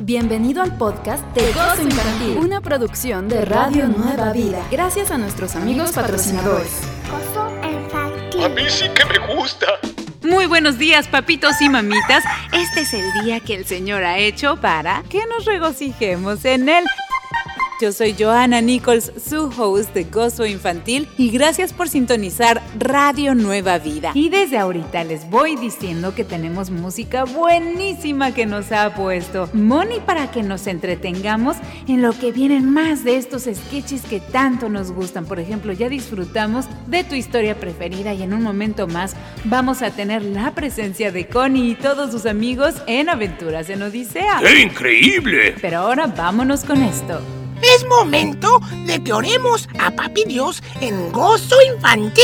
Bienvenido al podcast de Gozo Infantil, una producción de Radio Nueva Vida. Gracias a nuestros amigos patrocinadores. Gozo Infantil. A mí sí que me gusta. Muy buenos días, papitos y mamitas. Este es el día que el Señor ha hecho para que nos regocijemos en él. Yo soy Johanna Nichols, su host de Gozo Infantil, y gracias por sintonizar Radio Nueva Vida. Y desde ahorita les voy diciendo que tenemos música buenísima que nos ha puesto Moni para que nos entretengamos en lo que vienen más de estos sketches que tanto nos gustan. Por ejemplo, ya disfrutamos de tu historia preferida y en un momento más vamos a tener la presencia de Connie y todos sus amigos en Aventuras en Odisea. ¡Qué increíble! Pero ahora vámonos con esto. Es momento de que oremos a Papi Dios en gozo infantil.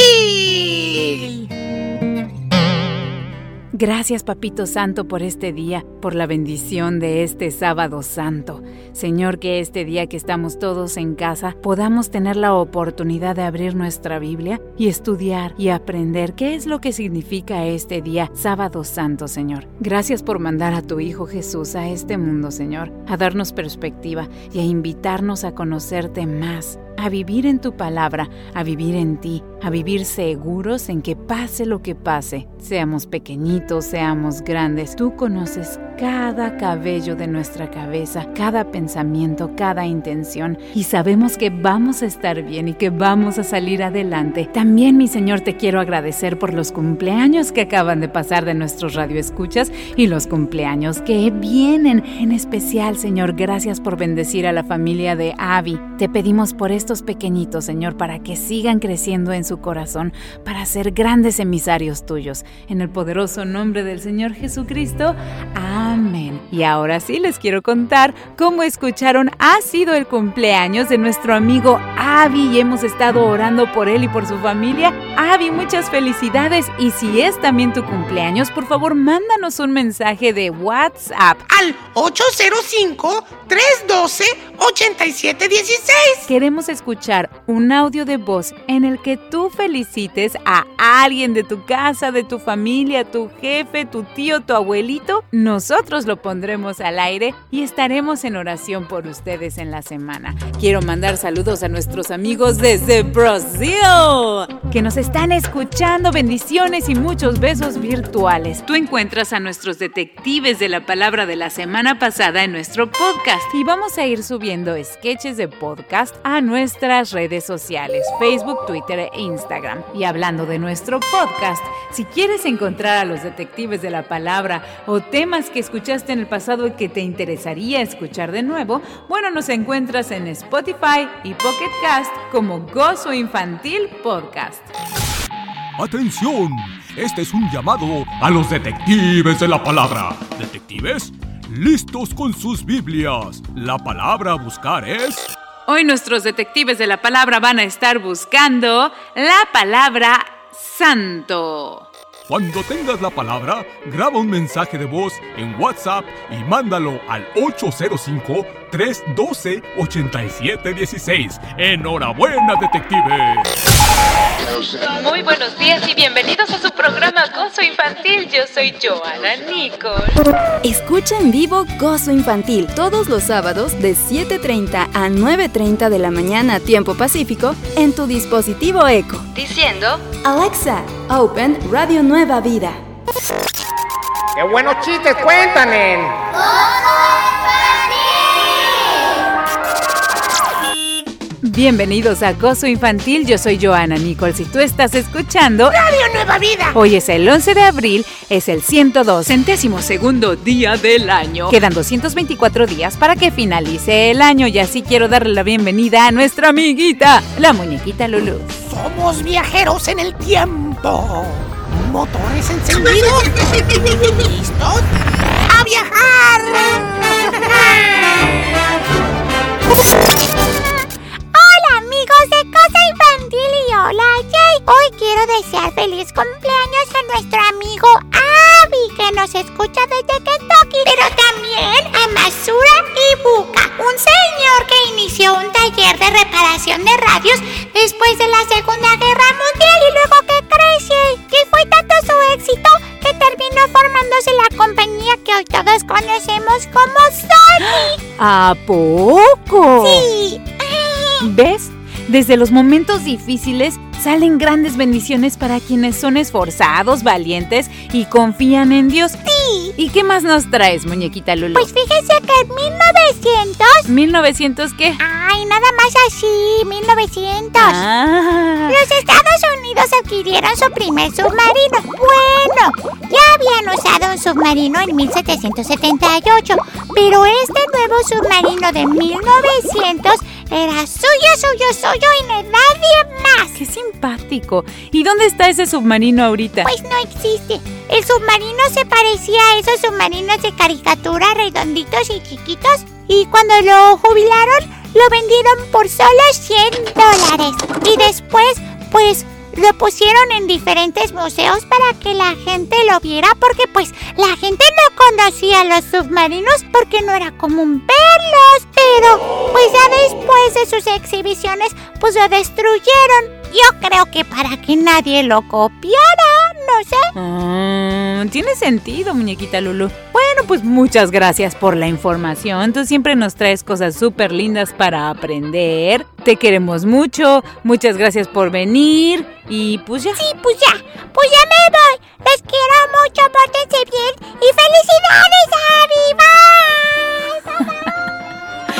Gracias, Papito Santo, por este día, por la bendición de este sábado santo. Señor, que este día que estamos todos en casa podamos tener la oportunidad de abrir nuestra Biblia y estudiar y aprender qué es lo que significa este día, sábado santo, Señor. Gracias por mandar a tu Hijo Jesús a este mundo, Señor, a darnos perspectiva y a invitarnos a conocerte más a vivir en tu palabra, a vivir en ti, a vivir seguros en que pase lo que pase, seamos pequeñitos, seamos grandes, tú conoces cada cabello de nuestra cabeza, cada pensamiento, cada intención y sabemos que vamos a estar bien y que vamos a salir adelante. También, mi Señor, te quiero agradecer por los cumpleaños que acaban de pasar de nuestros radioescuchas y los cumpleaños que vienen. En especial, Señor, gracias por bendecir a la familia de Avi. Te pedimos por estos pequeñitos, Señor, para que sigan creciendo en su corazón, para ser grandes emisarios tuyos. En el poderoso nombre del Señor Jesucristo. Amén. Y ahora sí les quiero contar cómo escucharon ha sido el cumpleaños de nuestro amigo Avi y hemos estado orando por él y por su familia. Avi, muchas felicidades y si es también tu cumpleaños, por favor mándanos un mensaje de WhatsApp Al 805-312-8716. Queremos escuchar un audio de voz en el que tú felicites a alguien de tu casa, de tu familia, tu jefe, tu tío, tu abuelito. Nosotros lo pondremos al aire y estaremos en oración por ustedes en la semana. Quiero mandar saludos a nuestros amigos desde Brasil que nos están escuchando. Bendiciones y muchos besos virtuales. Tú encuentras a nuestros detectives de la palabra de la semana pasada en nuestro podcast y vamos a ir subiendo sketches de podcast a nuestras redes sociales, Facebook, Twitter e Instagram. Y hablando de nuestro podcast, si quieres encontrar a los detectives de la palabra o temas que escuchaste en el pasado y que te interesaría escuchar de nuevo, bueno, nos encuentras en Spotify y Pocket Cast como Gozo Infantil Podcast. ¡Atención! Este es un llamado a los detectives de la palabra. ¿Detectives? Listos con sus Biblias. La palabra a buscar es... Hoy nuestros detectives de la palabra van a estar buscando la palabra santo. Cuando tengas la palabra, graba un mensaje de voz en WhatsApp y mándalo al 805-312-8716. ¡Enhorabuena, detective! Muy buenos días y bienvenidos a su programa Gozo Infantil. Yo soy Joana Nicole. Escucha en vivo Gozo Infantil todos los sábados de 7.30 a 9.30 de la mañana tiempo pacífico en tu dispositivo Eco. Diciendo, Alexa, Open Radio Nueva Vida. ¡Qué buenos chistes cuentan en... bienvenidos a Gozo Infantil. Yo soy Joana Nicole. Si tú estás escuchando, Radio Nueva Vida. Hoy es el 11 de abril, es el 102 centésimo segundo día del año. Quedan 224 días para que finalice el año y así quiero darle la bienvenida a nuestra amiguita, la muñequita Lulu. Somos viajeros en el tiempo. Motores encendidos. ¿Listos? ¡A viajar! también a Masura y Buka, un señor que inició un taller de reparación de radios después de la Segunda Guerra Mundial y luego que creció, que fue tanto su éxito que terminó formándose la compañía que hoy todos conocemos como Sonic. ¿A poco? Sí. ¿Ves? Desde los momentos difíciles salen grandes bendiciones para quienes son esforzados, valientes y confían en Dios. Sí. ¿Y qué más nos traes, muñequita Lulu? Pues fíjese que en 1900... ¿1900 qué? Ay, nada más así, 1900. Ah, Los Estados Unidos adquirieron su primer submarino. Bueno, ya habían usado un submarino en 1778, pero este nuevo submarino de 1900 era suyo, suyo, suyo y nadie más. qué simpático. ¿Y dónde está ese submarino ahorita? Pues no existe. El submarino se parecía a esos submarinos de caricatura redonditos y chiquitos. Y cuando lo jubilaron, lo vendieron por solo 100 dólares. Y después, pues, lo pusieron en diferentes museos para que la gente lo viera. Porque, pues, la gente no conocía los submarinos porque no era común verlos. Pero, pues, ya después de sus exhibiciones, pues lo destruyeron. Yo creo que para que nadie lo copiara, no sé. Ah, tiene sentido, muñequita Lulu. Bueno, pues muchas gracias por la información. Tú siempre nos traes cosas súper lindas para aprender. Te queremos mucho. Muchas gracias por venir. Y pues ya. Sí, pues ya, pues ya me voy. Les quiero mucho, pórtense bien y felicidades.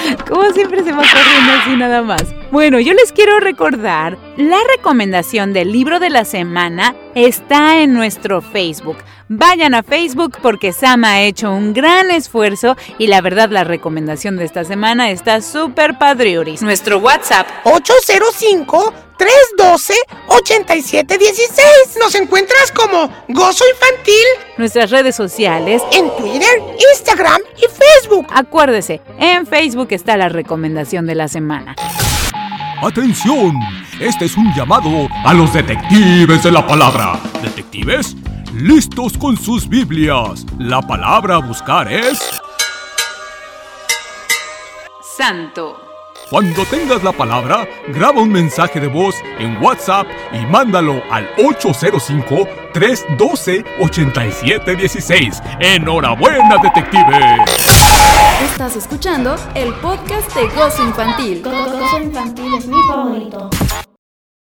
Bye. Como siempre se va corriendo así nada más. Bueno, yo les quiero recordar, la recomendación del libro de la semana está en nuestro Facebook. Vayan a Facebook porque Sam ha hecho un gran esfuerzo y la verdad la recomendación de esta semana está súper padriuris. Nuestro WhatsApp 805-312-8716. Nos encuentras como Gozo Infantil nuestras redes sociales. en Twitter, Instagram y Facebook. Acuérdese, en Facebook está la recomendación de la semana. ¡Atención! Este es un llamado a los detectives de la palabra. ¿Detectives? Listos con sus Biblias. La palabra a buscar es... Santo. Cuando tengas la palabra, graba un mensaje de voz en WhatsApp y mándalo al 805-312-8716. ¡Enhorabuena, detective! Estás escuchando el podcast de Gozo Infantil. Gozo infantil es mi favorito.